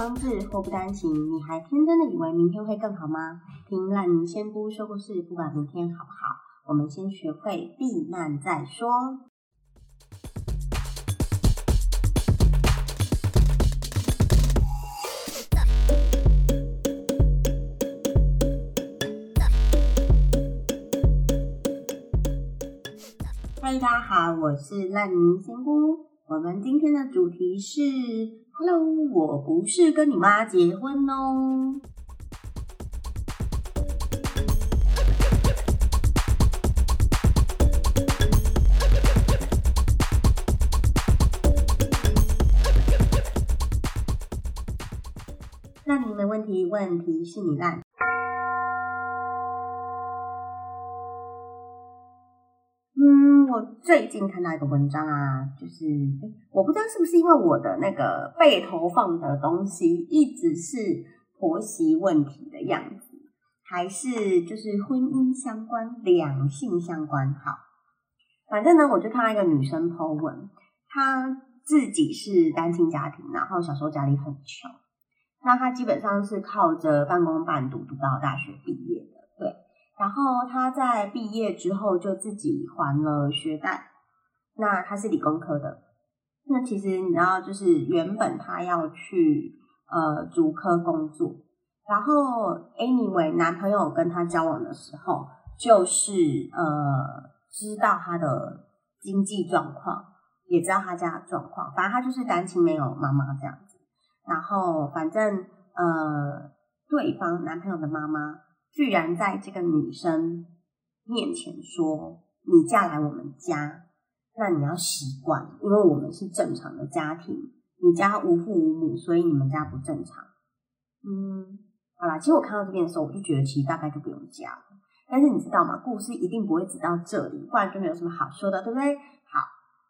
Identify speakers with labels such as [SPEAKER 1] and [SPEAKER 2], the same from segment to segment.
[SPEAKER 1] 无双至，祸不单行。你还天真的以为明天会更好吗？听烂泥仙姑说故事，不管明天好不好，我们先学会避难再说。嗨，大家好，我是烂泥仙姑。我们今天的主题是，Hello，我不是跟你妈结婚哦。那你没问题，问题是你烂。我最近看到一个文章啊，就是我不知道是不是因为我的那个被投放的东西一直是婆媳问题的样子，还是就是婚姻相关、两性相关？好，反正呢，我就看到一个女生 po 文，她自己是单亲家庭，然后小时候家里很穷，那她基本上是靠着半工半读读到大学毕业的，然后他在毕业之后就自己还了学贷，那他是理工科的，那其实你知道，就是原本他要去呃主科工作，然后 anyway 男朋友跟他交往的时候，就是呃知道他的经济状况，也知道他家的状况，反正他就是单亲没有妈妈这样子，然后反正呃对方男朋友的妈妈。居然在这个女生面前说：“你嫁来我们家，那你要习惯，因为我们是正常的家庭。你家无父无母，所以你们家不正常。”嗯，好啦，其实我看到这边的时候，我就觉得其实大概就不用嫁了。但是你知道吗？故事一定不会只到这里，不然就没有什么好说的，对不对？好，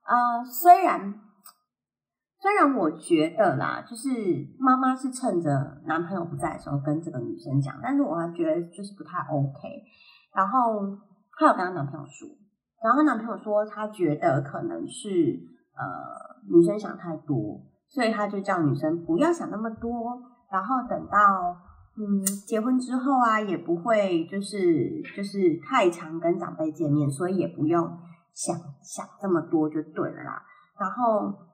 [SPEAKER 1] 呃，虽然。虽然我觉得啦，就是妈妈是趁着男朋友不在的时候跟这个女生讲，但是我还觉得就是不太 OK。然后她有跟她男朋友说，然后她男朋友说他觉得可能是呃女生想太多，所以他就叫女生不要想那么多，然后等到嗯结婚之后啊，也不会就是就是太常跟长辈见面，所以也不用想想这么多就对了啦。然后。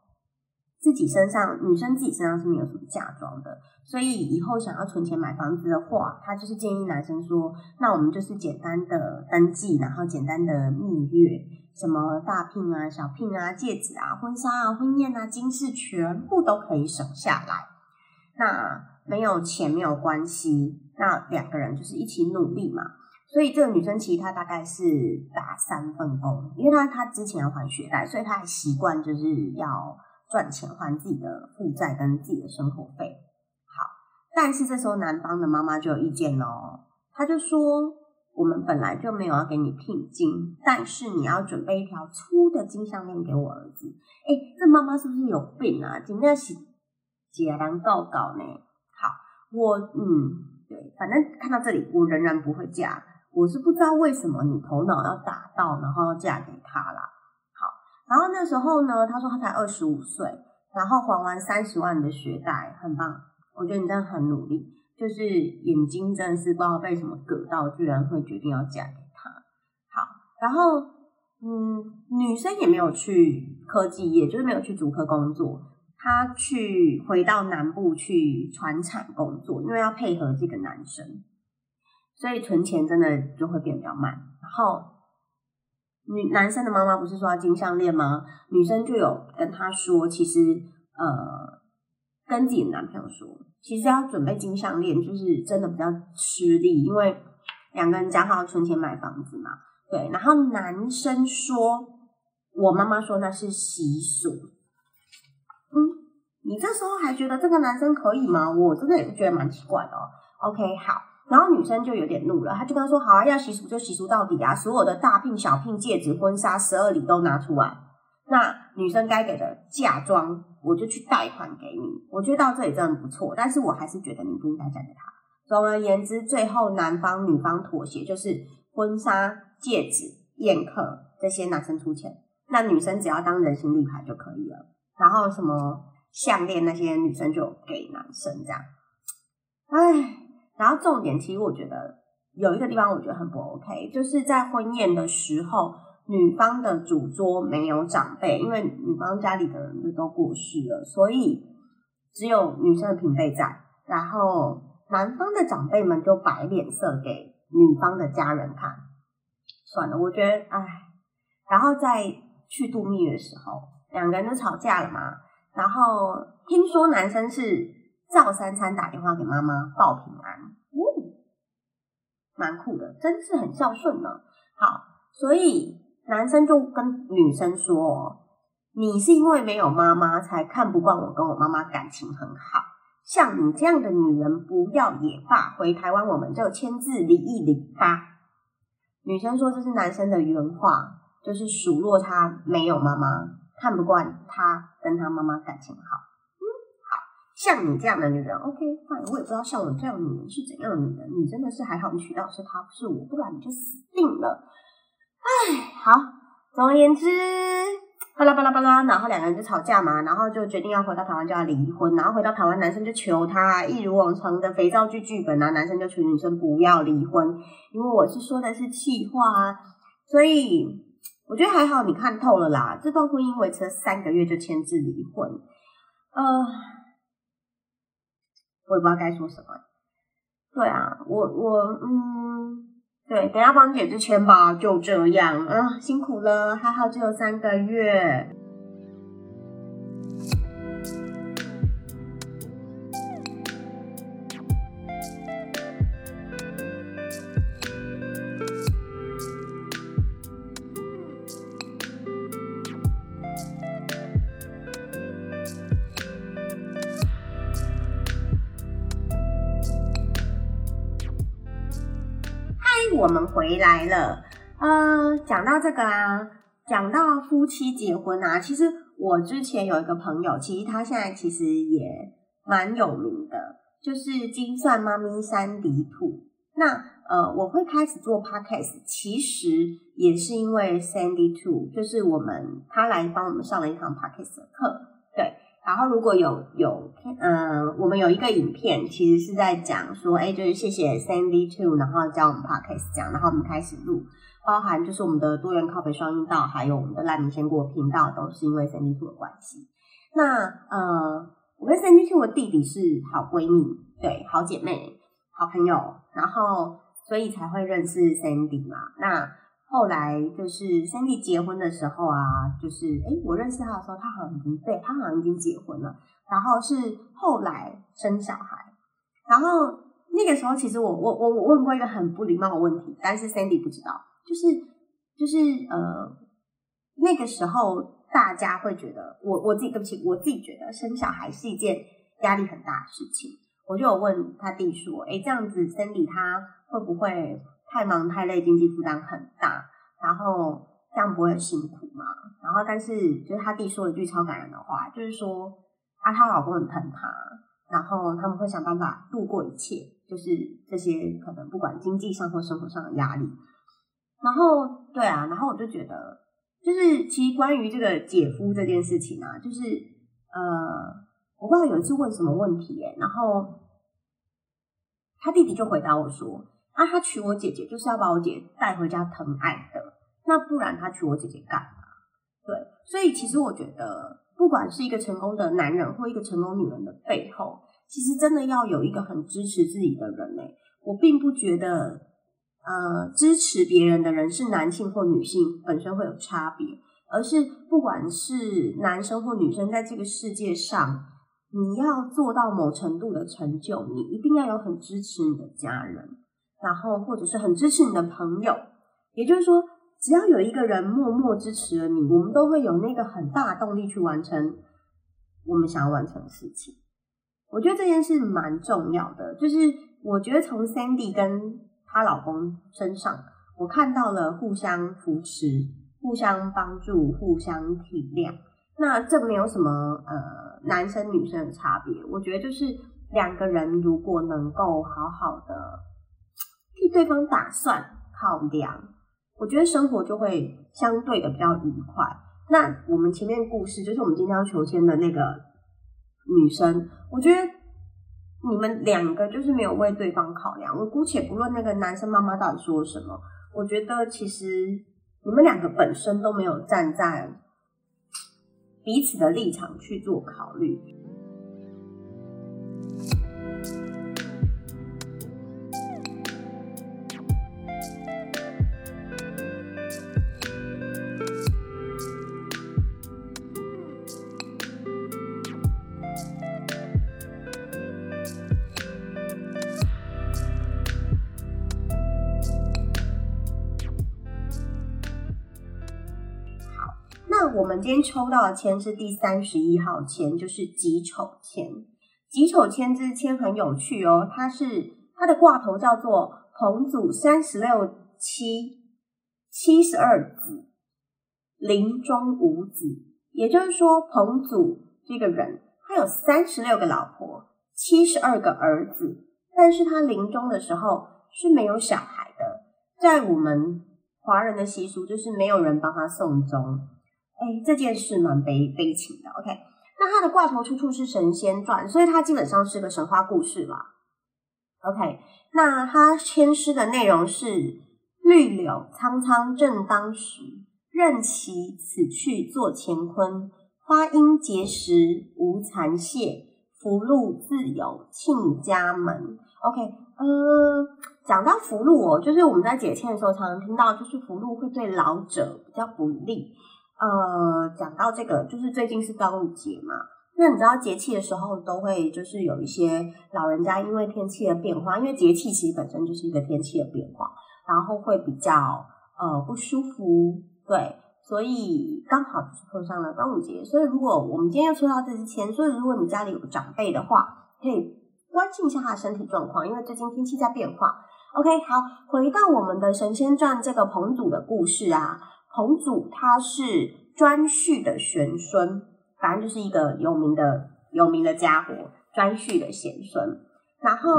[SPEAKER 1] 自己身上，女生自己身上是没有什么嫁妆的，所以以后想要存钱买房子的话，他就是建议男生说，那我们就是简单的登记，然后简单的蜜月，什么大聘啊、小聘啊、戒指啊、婚纱啊、婚宴啊、金饰全部都可以省下来。那没有钱没有关系，那两个人就是一起努力嘛。所以这个女生其实她大概是打三份工，因为她她之前要还学贷，所以她还习惯就是要。赚钱还自己的负债跟自己的生活费，好，但是这时候男方的妈妈就有意见喽，他就说：我们本来就没有要给你聘金，但是你要准备一条粗的金项链给我儿子。哎，这妈妈是不是有病啊？今天是解难告告呢？好，我嗯，对，反正看到这里，我仍然不会嫁。我是不知道为什么你头脑要打到，然后要嫁给他啦。然后那时候呢，他说他才二十五岁，然后还完三十万的学贷，很棒。我觉得你真的很努力，就是眼睛真的是不知道被什么割到，居然会决定要嫁给他。好，然后嗯，女生也没有去科技业，就是没有去主科工作，她去回到南部去船厂工作，因为要配合这个男生，所以存钱真的就会变比较慢。然后。女男生的妈妈不是说要金项链吗？女生就有跟他说，其实呃，跟自己的男朋友说，其实要准备金项链，就是真的比较吃力，因为两个人讲好存钱买房子嘛。对，然后男生说，我妈妈说那是习俗。嗯，你这时候还觉得这个男生可以吗？我真的也是觉得蛮奇怪的哦。OK，好。然后女生就有点怒了，她就跟他说：“好啊，要习俗就习俗到底啊，所有的大聘、小聘、戒指、婚纱、十二礼都拿出来。那女生该给的嫁妆，我就去贷款给你。我觉得到这里真的不错，但是我还是觉得你不应该嫁给他。总而言之，最后男方女方妥协，就是婚纱、戒指、宴客这些男生出钱，那女生只要当人形立牌就可以了。然后什么？”项链那些女生就给男生这样。唉，然后重点其实我觉得有一个地方我觉得很不 OK，就是在婚宴的时候，女方的主桌没有长辈，因为女方家里的人就都过世了，所以只有女生的平辈在，然后男方的长辈们就摆脸色给女方的家人看。算了，我觉得唉，然后在去度蜜月的时候，两个人就吵架了嘛，然后听说男生是。赵三餐打电话给妈妈报平安，哦，蛮酷的，真是很孝顺呢。好，所以男生就跟女生说：“你是因为没有妈妈才看不惯我跟我妈妈感情很好，像你这样的女人不要也罢，回台湾我们就签字离一离吧。”女生说这是男生的原话，就是数落他没有妈妈，看不惯他跟他妈妈感情好。像你这样的女人，OK，那我也不知道像我这样的女人是怎样的女人。你真的是还好，你娶到是她，不是我，不然你就死定了。哎，好，总而言之，巴拉巴拉巴拉，然后两个人就吵架嘛，然后就决定要回到台湾就要离婚，然后回到台湾，男生就求她，一如往常的肥皂剧剧本啊，男生就求女生不要离婚，因为我是说的是气话啊，所以我觉得还好，你看透了啦。这段婚姻维持了三个月就签字离婚，呃。我也不知道该说什么。对啊，我我嗯，对，等下帮姐姐签吧，就这样啊，辛苦了，还好只有三个月。我们回来了，呃，讲到这个啊，讲到夫妻结婚啊，其实我之前有一个朋友，其实他现在其实也蛮有名的，就是金算妈咪三迪兔。那呃，我会开始做 podcast，其实也是因为 Sandy Two，就是我们他来帮我们上了一堂 podcast 的课，然后如果有有，嗯，我们有一个影片，其实是在讲说，哎，就是谢谢 Sandy Two，然后教我们 Podcast 讲，然后我们开始录，包含就是我们的多元靠北双音道，还有我们的烂米鲜果频道，都是因为 Sandy Two 的关系。那呃，我跟 Sandy Two 的弟弟是好闺蜜，对，好姐妹，好朋友，然后所以才会认识 Sandy 嘛。那后来就是 Sandy 结婚的时候啊，就是哎，我认识他的时候，他好像已经对他好像已经结婚了。然后是后来生小孩，然后那个时候其实我我我我问过一个很不礼貌的问题，但是 Sandy 不知道，就是就是呃那个时候大家会觉得我我自己对不起，我自己觉得生小孩是一件压力很大的事情。我就有问他弟说，哎，这样子 Sandy 他会不会？太忙太累，经济负担很大，然后这样不会很辛苦吗？然后，但是就是他弟说了一句超感人的话，就是说啊，她老公很疼她，然后他们会想办法度过一切，就是这些可能不管经济上或生活上的压力。然后，对啊，然后我就觉得，就是其实关于这个姐夫这件事情啊，就是呃，我不知道有一次问什么问题耶，然后他弟弟就回答我说。啊，他娶我姐姐就是要把我姐带回家疼爱的，那不然他娶我姐姐干嘛？对，所以其实我觉得，不管是一个成功的男人或一个成功女人的背后，其实真的要有一个很支持自己的人嘞。我并不觉得，呃，支持别人的人是男性或女性本身会有差别，而是不管是男生或女生，在这个世界上，你要做到某程度的成就，你一定要有很支持你的家人。然后，或者是很支持你的朋友，也就是说，只要有一个人默默支持了你，我们都会有那个很大动力去完成我们想要完成的事情。我觉得这件事蛮重要的，就是我觉得从 Sandy 跟她老公身上，我看到了互相扶持、互相帮助、互相体谅。那这没有什么呃男生女生的差别，我觉得就是两个人如果能够好好的。对方打算考量，我觉得生活就会相对的比较愉快。那我们前面故事就是我们今天要求签的那个女生，我觉得你们两个就是没有为对方考量。我姑且不论那个男生妈妈到底说什么，我觉得其实你们两个本身都没有站在彼此的立场去做考虑。我们今天抽到的签是第三十一号签，就是己丑签。己丑签这支签很有趣哦，它是它的挂头叫做彭祖三十六七七十二子，临终无子。也就是说，彭祖这个人他有三十六个老婆，七十二个儿子，但是他临终的时候是没有小孩的。在我们华人的习俗，就是没有人帮他送终。哎，这件事蛮悲悲情的。OK，那它的挂头出处是《神仙传》，所以它基本上是个神话故事啦。OK，那它签诗的内容是：绿柳苍苍正当时，任其此去作乾坤。花阴结实无残谢，福禄自有庆家门。OK，呃，讲到福禄哦，就是我们在解签的时候常常听到，就是福禄会对老者比较不利。呃，讲到这个，就是最近是端午节嘛，那你知道节气的时候都会就是有一些老人家因为天气的变化，因为节气其实本身就是一个天气的变化，然后会比较呃不舒服，对，所以刚好就碰上了端午节，所以如果我们今天又抽到这支签，所以如果你家里有长辈的话，可以关心一下他的身体状况，因为最近天气在变化。OK，好，回到我们的神仙传这个彭祖的故事啊。彭祖他是颛顼的玄孙，反正就是一个有名的有名的家伙，颛顼的贤孙。然后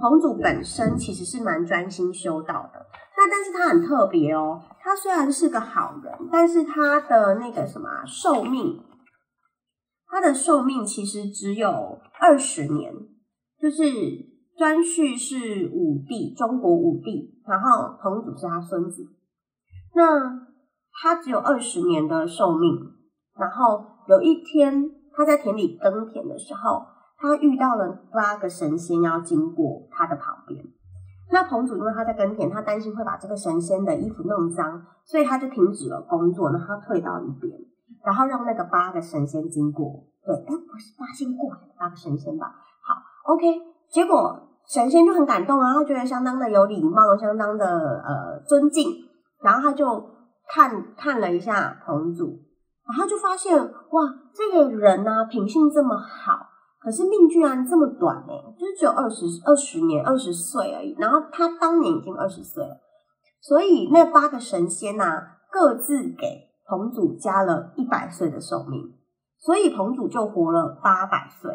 [SPEAKER 1] 彭祖本身其实是蛮专心修道的，那但是他很特别哦，他虽然是个好人，但是他的那个什么寿命，他的寿命其实只有二十年，就是颛顼是武帝，中国武帝，然后彭祖是他孙子，那。他只有二十年的寿命，然后有一天他在田里耕田的时候，他遇到了八个神仙要经过他的旁边。那彭祖因为他在耕田，他担心会把这个神仙的衣服弄脏，所以他就停止了工作，然后退到一边，然后让那个八个神仙经过。对，哎，不是八仙过海，八个神仙吧？好，OK。结果神仙就很感动啊，他觉得相当的有礼貌，相当的呃尊敬，然后他就。看看了一下彭祖，然后就发现哇，这个人呢品性这么好，可是命居然这么短呢，就是只有二十二十年二十岁而已。然后他当年已经二十岁了，所以那八个神仙呐各自给彭祖加了一百岁的寿命，所以彭祖就活了八百岁，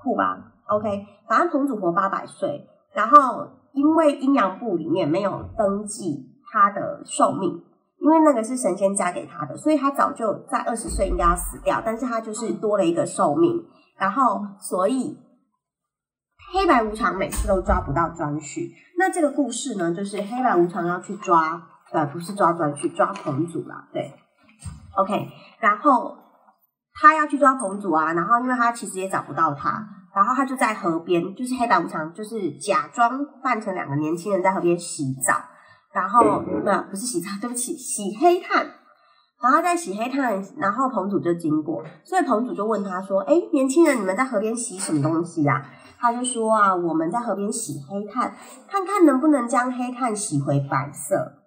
[SPEAKER 1] 酷吧？OK，反正彭祖活八百岁，然后因为阴阳部里面没有登记他的寿命。因为那个是神仙加给他的，所以他早就在二十岁应该要死掉，但是他就是多了一个寿命，然后所以黑白无常每次都抓不到庄旭。那这个故事呢，就是黑白无常要去抓，对，不是抓庄旭，抓彭祖啦，对，OK，然后他要去抓彭祖啊，然后因为他其实也找不到他，然后他就在河边，就是黑白无常，就是假装扮成两个年轻人在河边洗澡。然后，那不是洗澡，对不起，洗黑炭。然后在洗黑炭，然后彭祖就经过，所以彭祖就问他说：“哎，年轻人，你们在河边洗什么东西呀？”他就说：“啊，我们在河边洗黑炭，看看能不能将黑炭洗回白色。”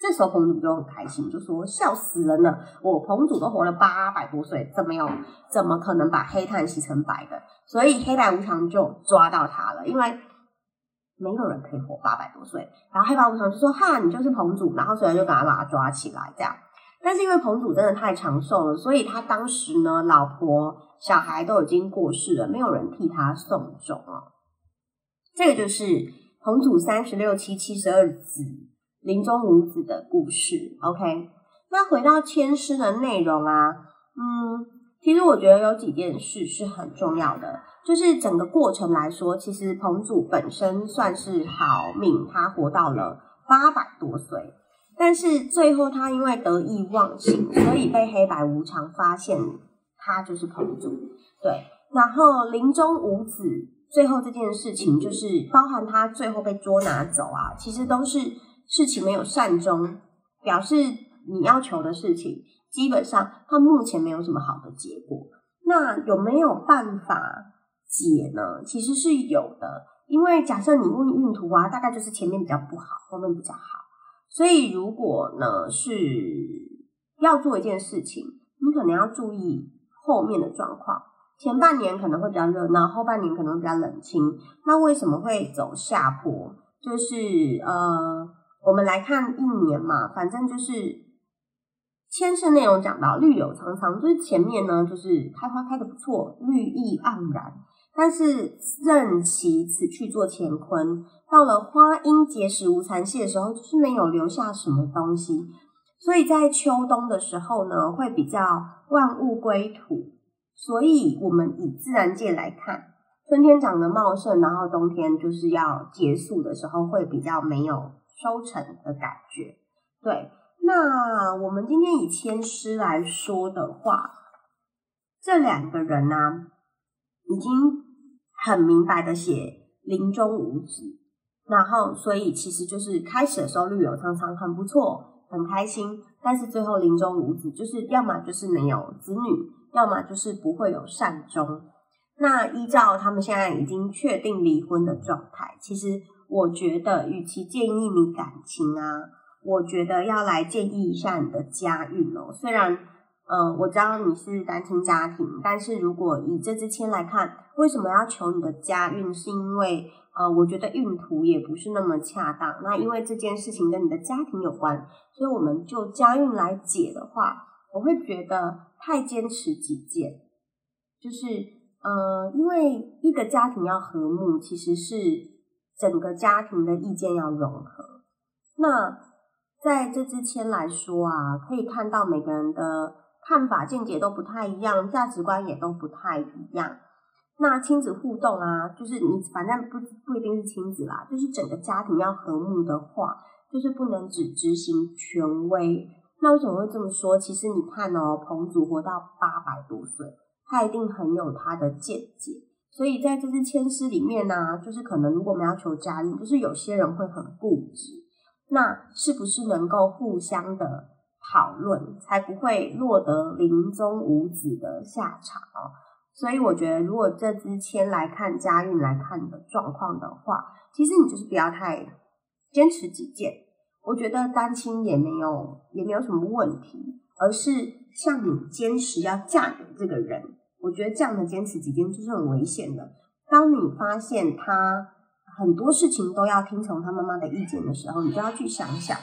[SPEAKER 1] 这时候彭祖就很开心，就说：“笑死人了！我彭祖都活了八百多岁，怎么有怎么可能把黑炭洗成白的？”所以黑白无常就抓到他了，因为。没有人可以活八百多岁，然后黑白无常就说：“哈，你就是彭祖。”然后所以就赶快把他抓起来，这样。但是因为彭祖真的太长寿了，所以他当时呢，老婆、小孩都已经过世了，没有人替他送终了。这个就是彭祖三十六妻七十二子，临终无子的故事。OK，那回到签诗的内容啊，嗯，其实我觉得有几件事是很重要的，就是整个过程来说，其实彭祖本身算是好命，他活到了八百多岁，但是最后他因为得意忘形，所以被黑白无常发现他就是彭祖。对，然后临终无子，最后这件事情就是包含他最后被捉拿走啊，其实都是事情没有善终，表示你要求的事情。基本上，他目前没有什么好的结果。那有没有办法解呢？其实是有的，因为假设你问运图啊，大概就是前面比较不好，后面比较好。所以如果呢是要做一件事情，你可能要注意后面的状况。前半年可能会比较热闹，后半年可能会比较冷清。那为什么会走下坡？就是呃，我们来看一年嘛，反正就是。牵涉内容讲到绿柳苍苍，就是前面呢，就是开花开的不错，绿意盎然。但是任其此去做乾坤，到了花阴结实无残隙的时候，就是没有留下什么东西。所以在秋冬的时候呢，会比较万物归土。所以我们以自然界来看，春天长得茂盛，然后冬天就是要结束的时候，会比较没有收成的感觉。对。那我们今天以千诗来说的话，这两个人呢，已经很明白的写林中无子，然后所以其实就是开始的时候绿柳苍苍很不错，很开心，但是最后林中无子，就是要么就是没有子女，要么就是不会有善终。那依照他们现在已经确定离婚的状态，其实我觉得，与其建议你感情啊。我觉得要来建议一下你的家运哦。虽然，嗯，我知道你是单亲家庭，但是如果以这支签来看，为什么要求你的家运？是因为，呃，我觉得运途也不是那么恰当。那因为这件事情跟你的家庭有关，所以我们就家运来解的话，我会觉得太坚持己见，就是，呃，因为一个家庭要和睦，其实是整个家庭的意见要融合。那在这支签来说啊，可以看到每个人的看法见解都不太一样，价值观也都不太一样。那亲子互动啊，就是你反正不不一定是亲子啦，就是整个家庭要和睦的话，就是不能只执行权威。那为什么会这么说？其实你看哦，彭祖活到八百多岁，他一定很有他的见解。所以在这支签诗里面呢，就是可能如果我们要求家运，就是有些人会很固执。那是不是能够互相的讨论，才不会落得临终无子的下场哦？所以我觉得，如果这支签来看家运来看的状况的话，其实你就是不要太坚持己见。我觉得单亲也没有也没有什么问题，而是像你坚持要嫁给这个人，我觉得这样的坚持己见就是很危险的。当你发现他。很多事情都要听从他妈妈的意见的时候，你就要去想想。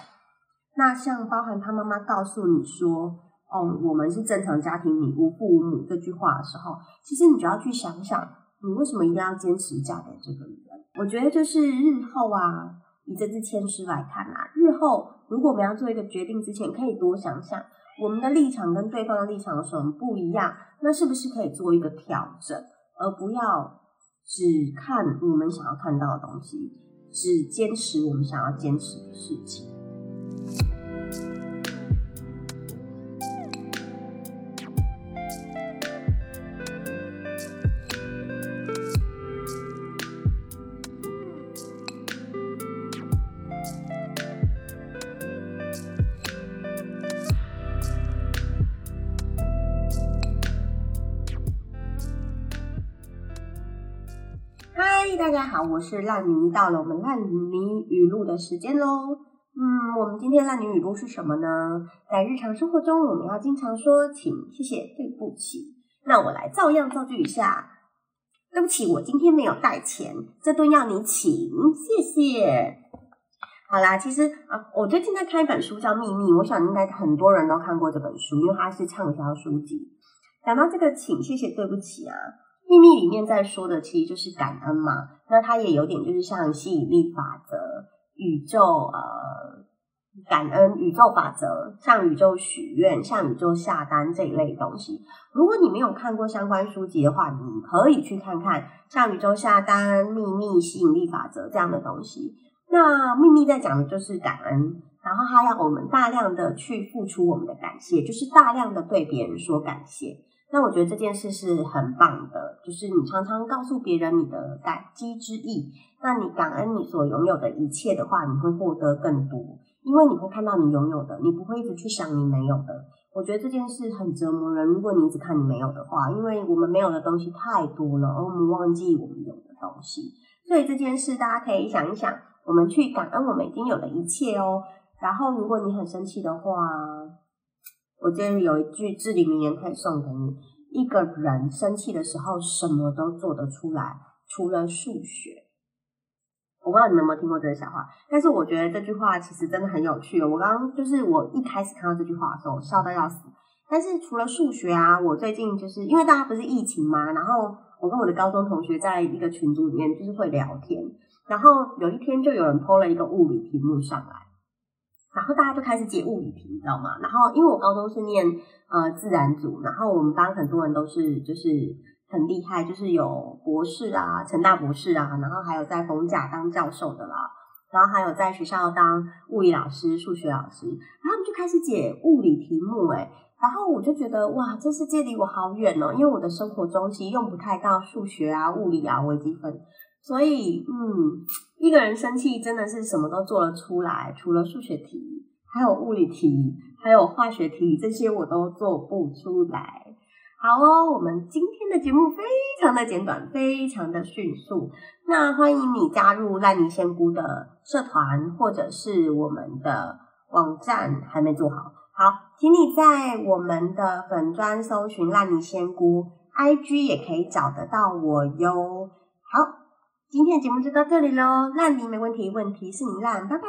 [SPEAKER 1] 那像包含他妈妈告诉你说：“哦，我们是正常家庭，你无父无母”这句话的时候，其实你就要去想想，你为什么一定要坚持嫁给这个人？我觉得就是日后啊，以这支签诗来看啊，日后如果我们要做一个决定之前，可以多想想我们的立场跟对方的立场有什么不一样，那是不是可以做一个调整，而不要。只看我们想要看到的东西，只坚持我们想要坚持的事情。大家好，我是烂泥，到了我们烂泥语录的时间喽。我们今天烂泥语录是什么呢？在日常生活中，我们要经常说请、谢谢、对不起。那我来照样造句一下。对不起，我今天没有带钱，这顿要你请，谢谢。好啦，其实啊，我最近在看一本书叫《秘密》，我想应该很多人都看过这本书，因为它是畅销书籍。讲到这个请、谢谢、对不起啊。秘密里面在说的其实就是感恩嘛，那它也有点就是像吸引力法则、宇宙呃感恩、宇宙法则、向宇宙许愿、向宇宙下单这一类东西。如果你没有看过相关书籍的话，你可以去看看向宇宙下单、秘密吸引力法则这样的东西。那秘密在讲的就是感恩，然后他要我们大量的去付出我们的感谢，就是大量的对别人说感谢。那我觉得这件事是很棒的，就是你常常告诉别人你的感激之意，那你感恩你所拥有的一切的话，你会获得更多。因为你会看到你拥有的，你不会一直去想你没有的。我觉得这件事很折磨人。如果你一直看你没有的话，因为我们没有的东西太多了，而我们忘记我们有的东西。所以这件事大家可以想一想，我们去感恩我们已经有的一切哦。然后如果你很生气的话，我今天有一句至理名言可以送给你：一个人生气的时候，什么都做得出来，除了数学。我不知道你们有没有听过这个笑话，但是我觉得这句话其实真的很有趣。我刚刚就是我一开始看到这句话的时候，笑到要死。但是除了数学啊，我最近就是因为大家不是疫情嘛，然后我跟我的高中同学在一个群组里面就是会聊天，然后有一天就有人抛了一个物理题目上来，然后大家就开始解物理题，你知道吗？然后因为我高中是念呃自然组，然后我们班很多人都是就是。很厉害，就是有博士啊，成大博士啊，然后还有在逢甲当教授的啦，然后还有在学校当物理老师、数学老师，然后他们就开始解物理题目，诶然后我就觉得哇，这世界离我好远哦，因为我的生活中其实用不太到数学啊、物理啊、微积分，所以嗯，一个人生气真的是什么都做得出来，除了数学题，还有物理题，还有化学题，这些我都做不出来。好哦，我们今天的节目非常的简短，非常的迅速。那欢迎你加入烂泥仙姑的社团，或者是我们的网站还没做好。好，请你在我们的粉砖搜寻烂泥仙姑，IG 也可以找得到我哟。好，今天的节目就到这里喽，烂泥没问题，问题是你烂，拜拜。